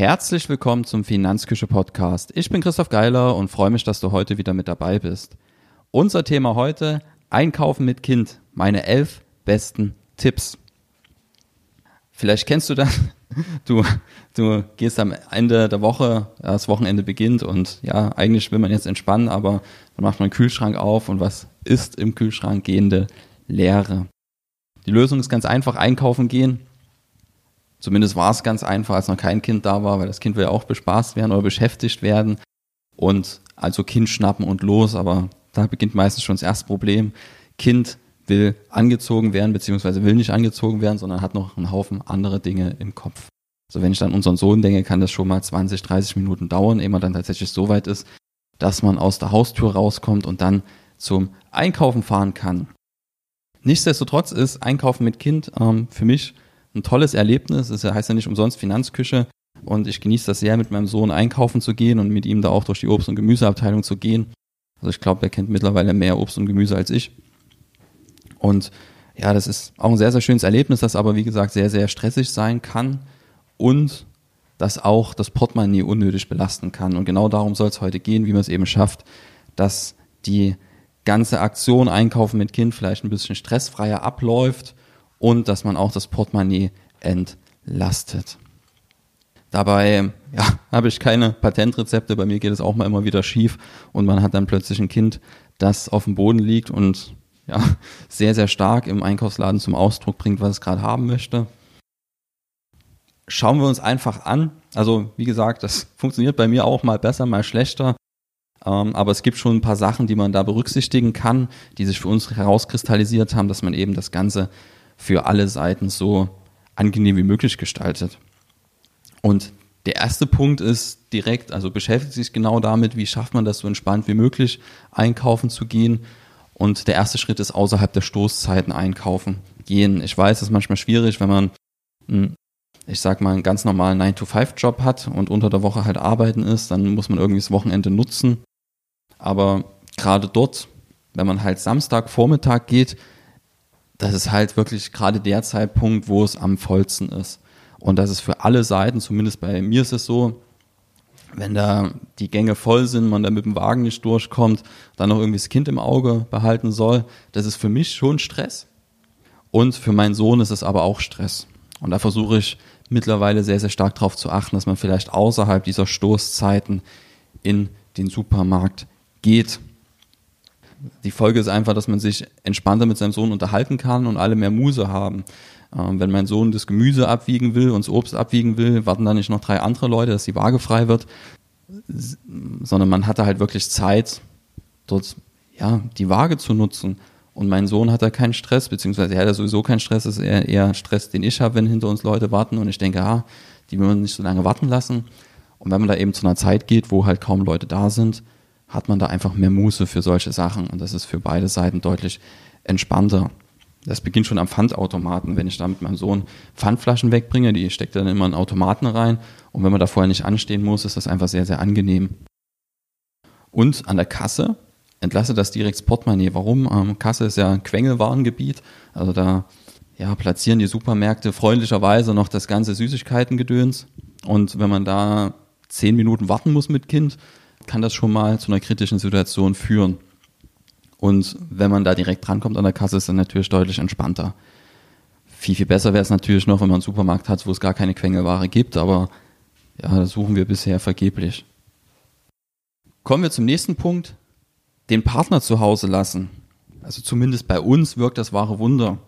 Herzlich willkommen zum Finanzküche Podcast. Ich bin Christoph Geiler und freue mich, dass du heute wieder mit dabei bist. Unser Thema heute, Einkaufen mit Kind. Meine elf besten Tipps. Vielleicht kennst du das. Du, du gehst am Ende der Woche, das Wochenende beginnt und ja, eigentlich will man jetzt entspannen, aber dann macht man den Kühlschrank auf und was ist im Kühlschrank? Gehende Leere. Die Lösung ist ganz einfach, einkaufen gehen. Zumindest war es ganz einfach, als noch kein Kind da war, weil das Kind will ja auch bespaßt werden oder beschäftigt werden. Und also Kind schnappen und los, aber da beginnt meistens schon das erste Problem. Kind will angezogen werden, beziehungsweise will nicht angezogen werden, sondern hat noch einen Haufen andere Dinge im Kopf. Also wenn ich dann unseren Sohn denke, kann das schon mal 20, 30 Minuten dauern, ehe man dann tatsächlich so weit ist, dass man aus der Haustür rauskommt und dann zum Einkaufen fahren kann. Nichtsdestotrotz ist Einkaufen mit Kind ähm, für mich ein tolles Erlebnis. Es heißt ja nicht umsonst Finanzküche. Und ich genieße das sehr, mit meinem Sohn einkaufen zu gehen und mit ihm da auch durch die Obst- und Gemüseabteilung zu gehen. Also ich glaube, er kennt mittlerweile mehr Obst und Gemüse als ich. Und ja, das ist auch ein sehr, sehr schönes Erlebnis, das aber, wie gesagt, sehr, sehr stressig sein kann und das auch das Portemonnaie unnötig belasten kann. Und genau darum soll es heute gehen, wie man es eben schafft, dass die ganze Aktion Einkaufen mit Kind vielleicht ein bisschen stressfreier abläuft und dass man auch das Portemonnaie entlastet. Dabei ja, habe ich keine Patentrezepte, bei mir geht es auch mal immer wieder schief und man hat dann plötzlich ein Kind, das auf dem Boden liegt und ja, sehr, sehr stark im Einkaufsladen zum Ausdruck bringt, was es gerade haben möchte. Schauen wir uns einfach an. Also, wie gesagt, das funktioniert bei mir auch mal besser, mal schlechter. Ähm, aber es gibt schon ein paar Sachen, die man da berücksichtigen kann, die sich für uns herauskristallisiert haben, dass man eben das Ganze für alle Seiten so angenehm wie möglich gestaltet. Und der erste Punkt ist direkt, also beschäftigt sich genau damit, wie schafft man das so entspannt wie möglich einkaufen zu gehen. Und der erste Schritt ist außerhalb der Stoßzeiten einkaufen gehen. Ich weiß, es ist manchmal schwierig, wenn man, ich sag mal, einen ganz normalen 9-to-5-Job hat und unter der Woche halt arbeiten ist, dann muss man irgendwie das Wochenende nutzen. Aber gerade dort, wenn man halt Samstag Vormittag geht, das ist halt wirklich gerade der Zeitpunkt, wo es am vollsten ist. Und das ist für alle Seiten, zumindest bei mir ist es so, wenn da die Gänge voll sind, man da mit dem Wagen nicht durchkommt, dann noch irgendwie das Kind im Auge behalten soll, das ist für mich schon Stress. Und für meinen Sohn ist es aber auch Stress. Und da versuche ich mittlerweile sehr, sehr stark darauf zu achten, dass man vielleicht außerhalb dieser Stoßzeiten in den Supermarkt geht die Folge ist einfach, dass man sich entspannter mit seinem Sohn unterhalten kann und alle mehr Muse haben. Ähm, wenn mein Sohn das Gemüse abwiegen will und das Obst abwiegen will, warten da nicht noch drei andere Leute, dass die Waage frei wird, sondern man hatte halt wirklich Zeit, dort ja, die Waage zu nutzen. Und mein Sohn hat da keinen Stress, beziehungsweise er hat ja sowieso keinen Stress, das ist eher, eher Stress, den ich habe, wenn hinter uns Leute warten. Und ich denke, ah, die will man nicht so lange warten lassen. Und wenn man da eben zu einer Zeit geht, wo halt kaum Leute da sind, hat man da einfach mehr Muße für solche Sachen und das ist für beide Seiten deutlich entspannter. Das beginnt schon am Pfandautomaten. Wenn ich da mit meinem Sohn Pfandflaschen wegbringe, die steckt dann immer in Automaten rein und wenn man da vorher nicht anstehen muss, ist das einfach sehr, sehr angenehm. Und an der Kasse entlasse das direkt das Portemonnaie. Warum? Ähm, Kasse ist ja ein Quengelwarengebiet, also da ja, platzieren die Supermärkte freundlicherweise noch das ganze Süßigkeitengedöns und wenn man da zehn Minuten warten muss mit Kind, kann das schon mal zu einer kritischen Situation führen. Und wenn man da direkt drankommt an der Kasse, ist dann natürlich deutlich entspannter. Viel, viel besser wäre es natürlich noch, wenn man einen Supermarkt hat, wo es gar keine Quengelware gibt, aber ja, da suchen wir bisher vergeblich. Kommen wir zum nächsten Punkt. Den Partner zu Hause lassen. Also zumindest bei uns wirkt das wahre Wunder.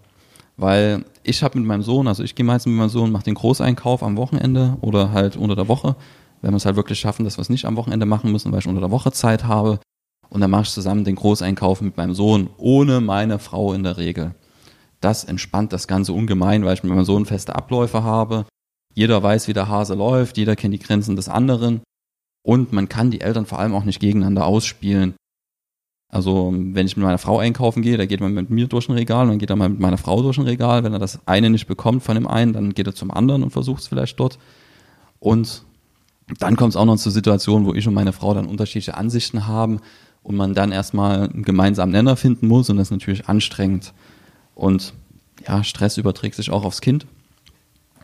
Weil ich habe mit meinem Sohn, also ich gehe meistens mit meinem Sohn, mache den Großeinkauf am Wochenende oder halt unter der Woche wenn wir es halt wirklich schaffen, dass wir es nicht am Wochenende machen müssen, weil ich unter der Woche Zeit habe. Und dann mache ich zusammen den Großeinkauf mit meinem Sohn, ohne meine Frau in der Regel. Das entspannt das Ganze ungemein, weil ich mit meinem Sohn feste Abläufe habe. Jeder weiß, wie der Hase läuft, jeder kennt die Grenzen des anderen. Und man kann die Eltern vor allem auch nicht gegeneinander ausspielen. Also, wenn ich mit meiner Frau einkaufen gehe, da geht man mit mir durch ein Regal und dann geht er mal mit meiner Frau durch ein Regal. Wenn er das eine nicht bekommt von dem einen, dann geht er zum anderen und versucht es vielleicht dort. Und dann kommt es auch noch zur Situation, wo ich und meine Frau dann unterschiedliche Ansichten haben und man dann erstmal einen gemeinsamen Nenner finden muss und das ist natürlich anstrengend. Und ja, Stress überträgt sich auch aufs Kind.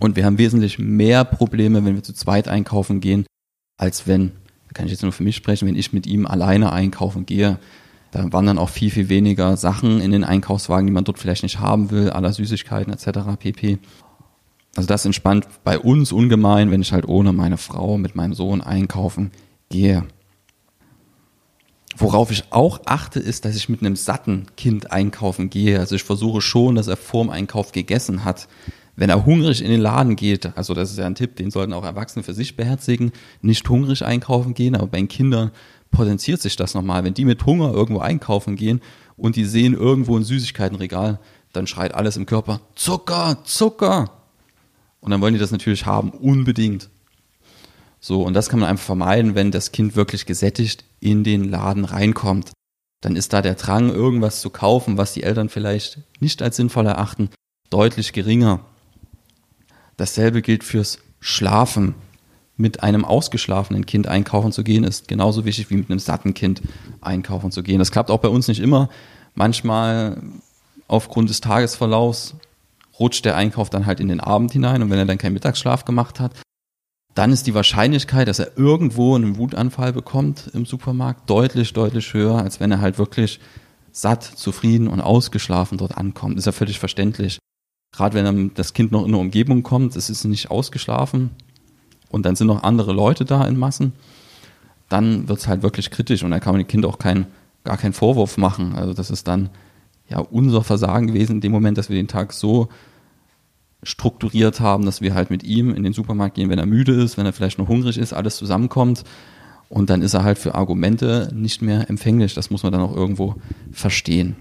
Und wir haben wesentlich mehr Probleme, wenn wir zu zweit einkaufen gehen, als wenn, da kann ich jetzt nur für mich sprechen, wenn ich mit ihm alleine einkaufen gehe. Da wandern auch viel, viel weniger Sachen in den Einkaufswagen, die man dort vielleicht nicht haben will, aller Süßigkeiten etc. pp. Also das entspannt bei uns ungemein, wenn ich halt ohne meine Frau mit meinem Sohn einkaufen gehe. Worauf ich auch achte, ist, dass ich mit einem satten Kind einkaufen gehe. Also ich versuche schon, dass er vorm Einkauf gegessen hat. Wenn er hungrig in den Laden geht, also das ist ja ein Tipp, den sollten auch Erwachsene für sich beherzigen, nicht hungrig einkaufen gehen, aber bei den Kindern potenziert sich das nochmal. Wenn die mit Hunger irgendwo einkaufen gehen und die sehen irgendwo ein Süßigkeitenregal, dann schreit alles im Körper, Zucker, Zucker. Und dann wollen die das natürlich haben, unbedingt. So, und das kann man einfach vermeiden, wenn das Kind wirklich gesättigt in den Laden reinkommt. Dann ist da der Drang, irgendwas zu kaufen, was die Eltern vielleicht nicht als sinnvoll erachten, deutlich geringer. Dasselbe gilt fürs Schlafen. Mit einem ausgeschlafenen Kind einkaufen zu gehen, ist genauso wichtig wie mit einem satten Kind einkaufen zu gehen. Das klappt auch bei uns nicht immer. Manchmal aufgrund des Tagesverlaufs rutscht der Einkauf dann halt in den Abend hinein und wenn er dann keinen Mittagsschlaf gemacht hat, dann ist die Wahrscheinlichkeit, dass er irgendwo einen Wutanfall bekommt im Supermarkt deutlich, deutlich höher, als wenn er halt wirklich satt, zufrieden und ausgeschlafen dort ankommt. Ist ja völlig verständlich. Gerade wenn das Kind noch in eine Umgebung kommt, es ist nicht ausgeschlafen und dann sind noch andere Leute da in Massen, dann wird es halt wirklich kritisch und da kann man dem Kind auch kein, gar keinen Vorwurf machen. Also das ist dann ja unser Versagen gewesen in dem Moment, dass wir den Tag so strukturiert haben, dass wir halt mit ihm in den Supermarkt gehen, wenn er müde ist, wenn er vielleicht noch hungrig ist, alles zusammenkommt. Und dann ist er halt für Argumente nicht mehr empfänglich. Das muss man dann auch irgendwo verstehen.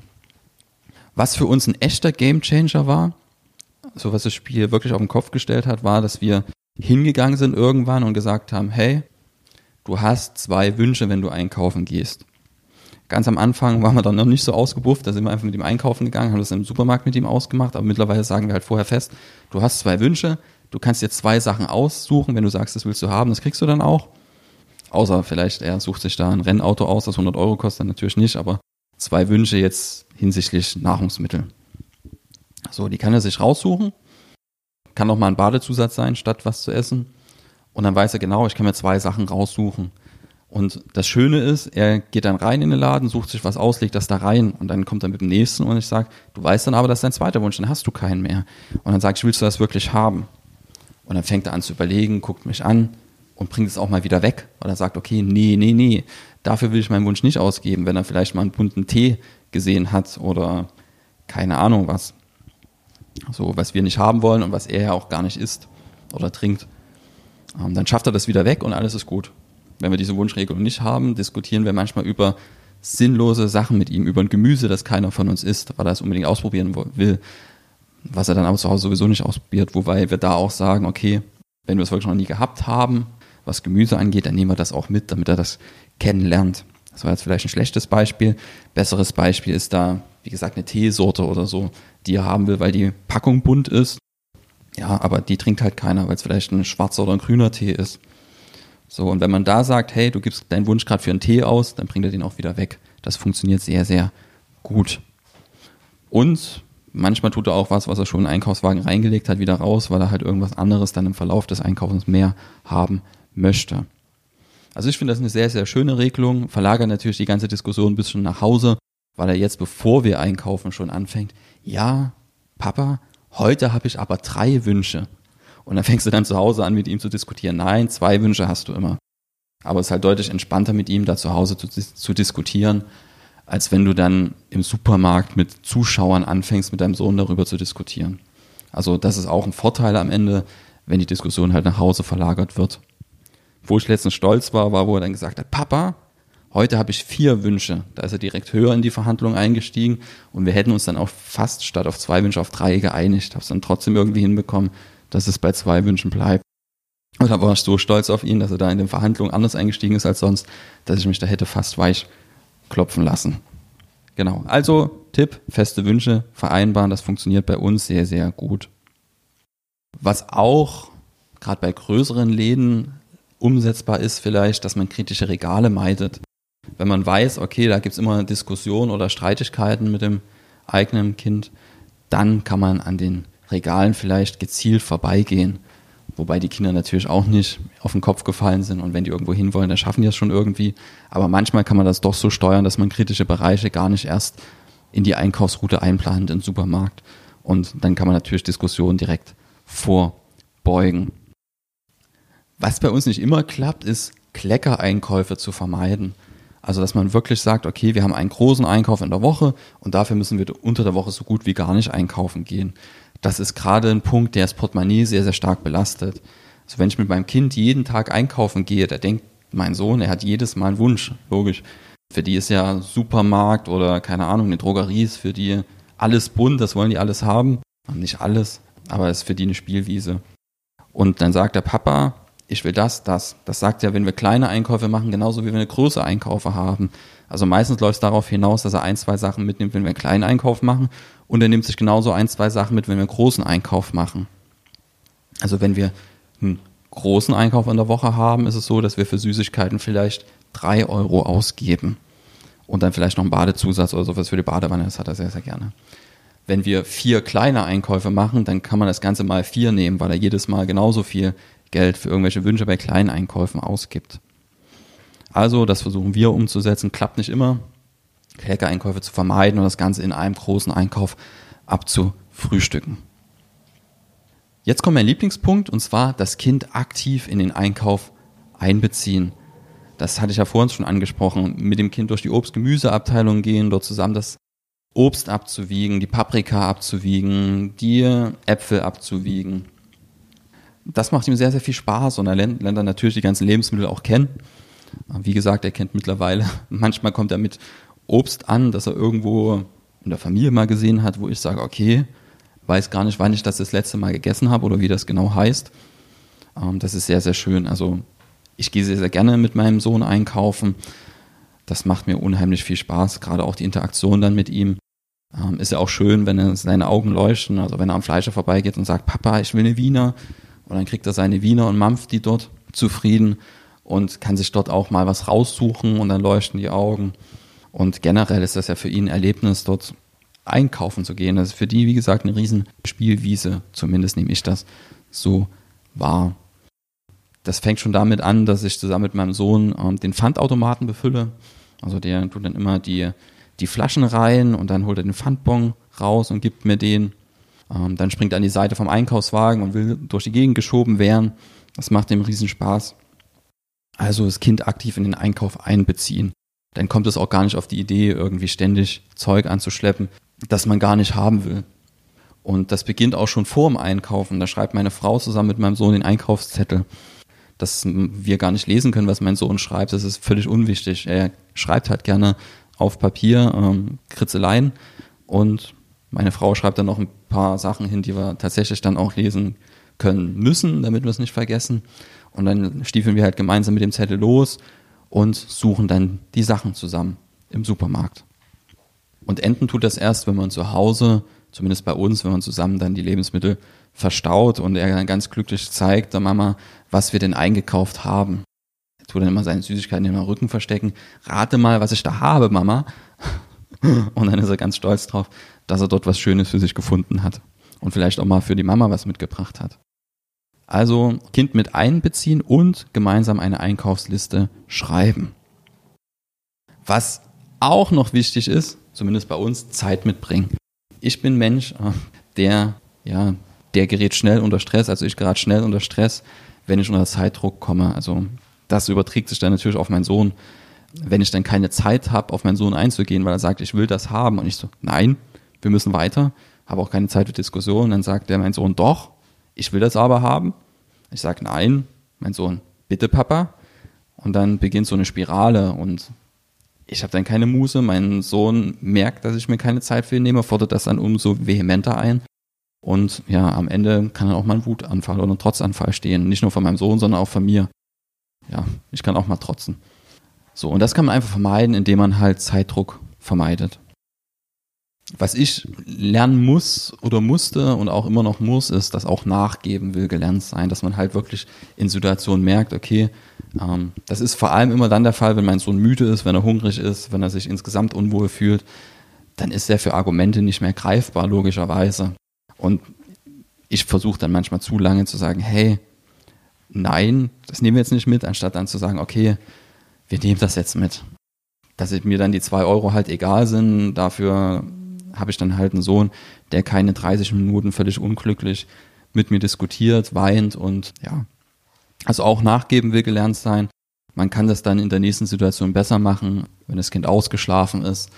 Was für uns ein echter Gamechanger war, so was das Spiel wirklich auf den Kopf gestellt hat, war, dass wir hingegangen sind irgendwann und gesagt haben, hey, du hast zwei Wünsche, wenn du einkaufen gehst. Ganz am Anfang waren wir dann noch nicht so ausgebufft, da sind wir einfach mit ihm einkaufen gegangen, haben das im Supermarkt mit ihm ausgemacht, aber mittlerweile sagen wir halt vorher fest, du hast zwei Wünsche, du kannst dir zwei Sachen aussuchen, wenn du sagst, das willst du haben, das kriegst du dann auch. Außer vielleicht er sucht sich da ein Rennauto aus, das 100 Euro kostet, natürlich nicht, aber zwei Wünsche jetzt hinsichtlich Nahrungsmittel. So, die kann er sich raussuchen. Kann auch mal ein Badezusatz sein, statt was zu essen. Und dann weiß er genau, ich kann mir zwei Sachen raussuchen. Und das Schöne ist, er geht dann rein in den Laden, sucht sich was aus, legt das da rein und dann kommt er mit dem nächsten und ich sage, du weißt dann aber, das ist dein zweiter Wunsch, dann hast du keinen mehr. Und dann sage ich, willst du das wirklich haben? Und dann fängt er an zu überlegen, guckt mich an und bringt es auch mal wieder weg. Oder sagt, okay, nee, nee, nee, dafür will ich meinen Wunsch nicht ausgeben, wenn er vielleicht mal einen bunten Tee gesehen hat oder keine Ahnung was. So, was wir nicht haben wollen und was er ja auch gar nicht isst oder trinkt. Ähm, dann schafft er das wieder weg und alles ist gut. Wenn wir diese Wunschregelung nicht haben, diskutieren wir manchmal über sinnlose Sachen mit ihm, über ein Gemüse, das keiner von uns isst, weil er es unbedingt ausprobieren will, was er dann aber zu Hause sowieso nicht ausprobiert, wobei wir da auch sagen, okay, wenn wir es wirklich noch nie gehabt haben, was Gemüse angeht, dann nehmen wir das auch mit, damit er das kennenlernt. Das war jetzt vielleicht ein schlechtes Beispiel. Besseres Beispiel ist da, wie gesagt, eine Teesorte oder so, die er haben will, weil die Packung bunt ist. Ja, aber die trinkt halt keiner, weil es vielleicht ein schwarzer oder ein grüner Tee ist. So, und wenn man da sagt, hey, du gibst deinen Wunsch gerade für einen Tee aus, dann bringt er den auch wieder weg. Das funktioniert sehr, sehr gut. Und manchmal tut er auch was, was er schon in den Einkaufswagen reingelegt hat, wieder raus, weil er halt irgendwas anderes dann im Verlauf des Einkaufens mehr haben möchte. Also ich finde das eine sehr, sehr schöne Regelung, verlagert natürlich die ganze Diskussion ein bisschen nach Hause, weil er jetzt, bevor wir einkaufen, schon anfängt, ja, Papa, heute habe ich aber drei Wünsche. Und dann fängst du dann zu Hause an, mit ihm zu diskutieren. Nein, zwei Wünsche hast du immer. Aber es ist halt deutlich entspannter, mit ihm da zu Hause zu, zu diskutieren, als wenn du dann im Supermarkt mit Zuschauern anfängst, mit deinem Sohn darüber zu diskutieren. Also das ist auch ein Vorteil am Ende, wenn die Diskussion halt nach Hause verlagert wird. Wo ich letztens stolz war, war, wo er dann gesagt hat, Papa, heute habe ich vier Wünsche. Da ist er direkt höher in die Verhandlung eingestiegen und wir hätten uns dann auch fast statt auf zwei Wünsche auf drei geeinigt. Habe es dann trotzdem irgendwie hinbekommen, dass es bei zwei Wünschen bleibt. Und da war ich so stolz auf ihn, dass er da in den Verhandlungen anders eingestiegen ist als sonst, dass ich mich da hätte fast weich klopfen lassen. Genau. Also Tipp, feste Wünsche vereinbaren, das funktioniert bei uns sehr, sehr gut. Was auch gerade bei größeren Läden umsetzbar ist vielleicht, dass man kritische Regale meidet. Wenn man weiß, okay, da gibt es immer Diskussionen oder Streitigkeiten mit dem eigenen Kind, dann kann man an den Regalen vielleicht gezielt vorbeigehen. Wobei die Kinder natürlich auch nicht auf den Kopf gefallen sind und wenn die irgendwo hinwollen, dann schaffen die das schon irgendwie. Aber manchmal kann man das doch so steuern, dass man kritische Bereiche gar nicht erst in die Einkaufsroute einplant im Supermarkt. Und dann kann man natürlich Diskussionen direkt vorbeugen. Was bei uns nicht immer klappt, ist Kleckereinkäufe zu vermeiden. Also, dass man wirklich sagt, okay, wir haben einen großen Einkauf in der Woche und dafür müssen wir unter der Woche so gut wie gar nicht einkaufen gehen. Das ist gerade ein Punkt, der das Portemonnaie sehr, sehr stark belastet. Also, wenn ich mit meinem Kind jeden Tag einkaufen gehe, da denkt mein Sohn, er hat jedes Mal einen Wunsch, logisch. Für die ist ja Supermarkt oder keine Ahnung, eine Drogerie ist für die alles bunt, das wollen die alles haben. Nicht alles, aber es ist für die eine Spielwiese. Und dann sagt der Papa, ich will das, das. Das sagt ja, wenn wir kleine Einkäufe machen, genauso wie wenn wir große Einkäufe haben. Also meistens läuft es darauf hinaus, dass er ein, zwei Sachen mitnimmt, wenn wir einen kleinen Einkauf machen. Und er nimmt sich genauso ein, zwei Sachen mit, wenn wir einen großen Einkauf machen. Also wenn wir einen großen Einkauf in der Woche haben, ist es so, dass wir für Süßigkeiten vielleicht drei Euro ausgeben. Und dann vielleicht noch einen Badezusatz oder sowas für die Badewanne, das hat er sehr, sehr gerne. Wenn wir vier kleine Einkäufe machen, dann kann man das Ganze mal vier nehmen, weil er jedes Mal genauso viel Geld für irgendwelche Wünsche bei kleinen Einkäufen ausgibt. Also, das versuchen wir umzusetzen, klappt nicht immer, Kleckereinkäufe zu vermeiden und das Ganze in einem großen Einkauf abzufrühstücken. Jetzt kommt mein Lieblingspunkt und zwar das Kind aktiv in den Einkauf einbeziehen. Das hatte ich ja vorhin schon angesprochen, mit dem Kind durch die Obst-Gemüseabteilung gehen, dort zusammen das Obst abzuwiegen, die Paprika abzuwiegen, die Äpfel abzuwiegen das macht ihm sehr, sehr viel Spaß und er lernt, lernt dann natürlich die ganzen Lebensmittel auch kennen. Wie gesagt, er kennt mittlerweile, manchmal kommt er mit Obst an, das er irgendwo in der Familie mal gesehen hat, wo ich sage, okay, weiß gar nicht, wann ich das das letzte Mal gegessen habe oder wie das genau heißt. Ähm, das ist sehr, sehr schön. Also ich gehe sehr, sehr gerne mit meinem Sohn einkaufen. Das macht mir unheimlich viel Spaß, gerade auch die Interaktion dann mit ihm. Ähm, ist ja auch schön, wenn seine Augen leuchten, also wenn er am Fleischer vorbeigeht und sagt, Papa, ich will eine Wiener, und dann kriegt er seine Wiener und mampft die dort zufrieden und kann sich dort auch mal was raussuchen und dann leuchten die Augen. Und generell ist das ja für ihn ein Erlebnis, dort einkaufen zu gehen. Das ist für die, wie gesagt, eine riesen Spielwiese. Zumindest nehme ich das so wahr. Das fängt schon damit an, dass ich zusammen mit meinem Sohn ähm, den Pfandautomaten befülle. Also der tut dann immer die, die Flaschen rein und dann holt er den Pfandbon raus und gibt mir den. Ähm, dann springt er an die Seite vom Einkaufswagen und will durch die Gegend geschoben werden. Das macht ihm riesen Spaß. Also das Kind aktiv in den Einkauf einbeziehen. Dann kommt es auch gar nicht auf die Idee, irgendwie ständig Zeug anzuschleppen, das man gar nicht haben will. Und das beginnt auch schon vor dem Einkaufen. Da schreibt meine Frau zusammen mit meinem Sohn den Einkaufszettel. Dass wir gar nicht lesen können, was mein Sohn schreibt, das ist völlig unwichtig. Er schreibt halt gerne auf Papier ähm, Kritzeleien und meine Frau schreibt dann noch ein paar Sachen hin, die wir tatsächlich dann auch lesen können müssen, damit wir es nicht vergessen. Und dann stiefeln wir halt gemeinsam mit dem Zettel los und suchen dann die Sachen zusammen im Supermarkt. Und enden tut das erst, wenn man zu Hause, zumindest bei uns, wenn man zusammen dann die Lebensmittel verstaut und er dann ganz glücklich zeigt der Mama, was wir denn eingekauft haben. Er tut dann immer seine Süßigkeiten in den Rücken verstecken. Rate mal, was ich da habe, Mama. Und dann ist er ganz stolz drauf, dass er dort was Schönes für sich gefunden hat und vielleicht auch mal für die Mama was mitgebracht hat. Also Kind mit einbeziehen und gemeinsam eine Einkaufsliste schreiben. Was auch noch wichtig ist, zumindest bei uns, Zeit mitbringen. Ich bin Mensch, äh, der, ja, der gerät schnell unter Stress, also ich gerate schnell unter Stress, wenn ich unter Zeitdruck komme. Also das überträgt sich dann natürlich auf meinen Sohn wenn ich dann keine Zeit habe, auf meinen Sohn einzugehen, weil er sagt, ich will das haben und ich so, nein, wir müssen weiter, habe auch keine Zeit für Diskussion, dann sagt der mein Sohn, doch, ich will das aber haben. Ich sage, nein, mein Sohn, bitte Papa. Und dann beginnt so eine Spirale und ich habe dann keine Muße. Mein Sohn merkt, dass ich mir keine Zeit für ihn nehme, fordert das dann umso vehementer ein. Und ja, am Ende kann dann auch mal ein Wutanfall oder ein Trotzanfall stehen. Nicht nur von meinem Sohn, sondern auch von mir. Ja, ich kann auch mal trotzen. So, und das kann man einfach vermeiden, indem man halt Zeitdruck vermeidet. Was ich lernen muss oder musste und auch immer noch muss, ist, dass auch nachgeben will gelernt sein, dass man halt wirklich in Situationen merkt, okay, ähm, das ist vor allem immer dann der Fall, wenn mein Sohn müde ist, wenn er hungrig ist, wenn er sich insgesamt unwohl fühlt, dann ist er für Argumente nicht mehr greifbar, logischerweise. Und ich versuche dann manchmal zu lange zu sagen, hey, nein, das nehmen wir jetzt nicht mit, anstatt dann zu sagen, okay, wir nehmen das jetzt mit. Dass mir dann die zwei Euro halt egal sind, dafür habe ich dann halt einen Sohn, der keine 30 Minuten völlig unglücklich mit mir diskutiert, weint und ja, also auch nachgeben will gelernt sein. Man kann das dann in der nächsten Situation besser machen, wenn das Kind ausgeschlafen ist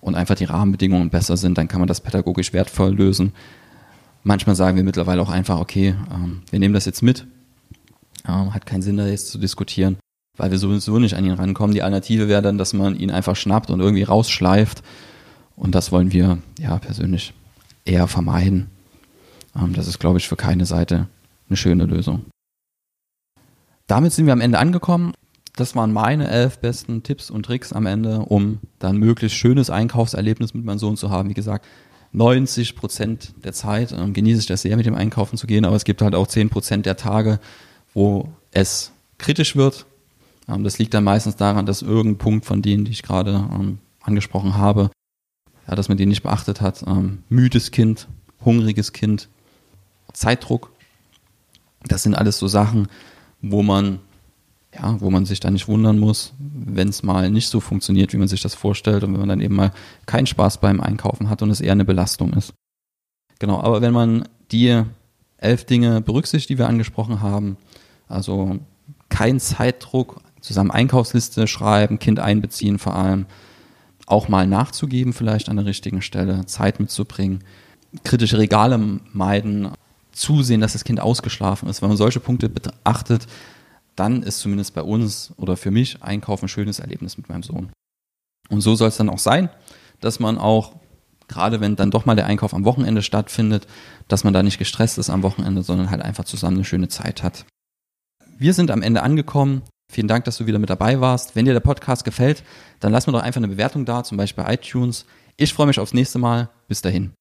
und einfach die Rahmenbedingungen besser sind, dann kann man das pädagogisch wertvoll lösen. Manchmal sagen wir mittlerweile auch einfach, okay, ähm, wir nehmen das jetzt mit. Ähm, hat keinen Sinn, da jetzt zu diskutieren, weil wir sowieso nicht an ihn rankommen. Die Alternative wäre dann, dass man ihn einfach schnappt und irgendwie rausschleift. Und das wollen wir ja persönlich eher vermeiden. Ähm, das ist, glaube ich, für keine Seite eine schöne Lösung. Damit sind wir am Ende angekommen. Das waren meine elf besten Tipps und Tricks am Ende, um dann möglichst schönes Einkaufserlebnis mit meinem Sohn zu haben. Wie gesagt, 90 Prozent der Zeit ähm, genieße ich das sehr, mit dem Einkaufen zu gehen, aber es gibt halt auch 10 Prozent der Tage, wo es kritisch wird. Ähm, das liegt dann meistens daran, dass irgendein Punkt von denen, die ich gerade ähm, angesprochen habe, ja, dass man den nicht beachtet hat. Ähm, müdes Kind, hungriges Kind, Zeitdruck. Das sind alles so Sachen, wo man ja, wo man sich dann nicht wundern muss, wenn es mal nicht so funktioniert, wie man sich das vorstellt und wenn man dann eben mal keinen Spaß beim Einkaufen hat und es eher eine Belastung ist. Genau, aber wenn man die elf Dinge berücksichtigt, die wir angesprochen haben, also kein Zeitdruck, zusammen Einkaufsliste schreiben, Kind einbeziehen vor allem, auch mal nachzugeben vielleicht an der richtigen Stelle, Zeit mitzubringen, kritische Regale meiden, zusehen, dass das Kind ausgeschlafen ist. Wenn man solche Punkte beachtet, dann ist zumindest bei uns oder für mich Einkaufen ein schönes Erlebnis mit meinem Sohn. Und so soll es dann auch sein, dass man auch, gerade wenn dann doch mal der Einkauf am Wochenende stattfindet, dass man da nicht gestresst ist am Wochenende, sondern halt einfach zusammen eine schöne Zeit hat. Wir sind am Ende angekommen. Vielen Dank, dass du wieder mit dabei warst. Wenn dir der Podcast gefällt, dann lass mir doch einfach eine Bewertung da, zum Beispiel bei iTunes. Ich freue mich aufs nächste Mal. Bis dahin.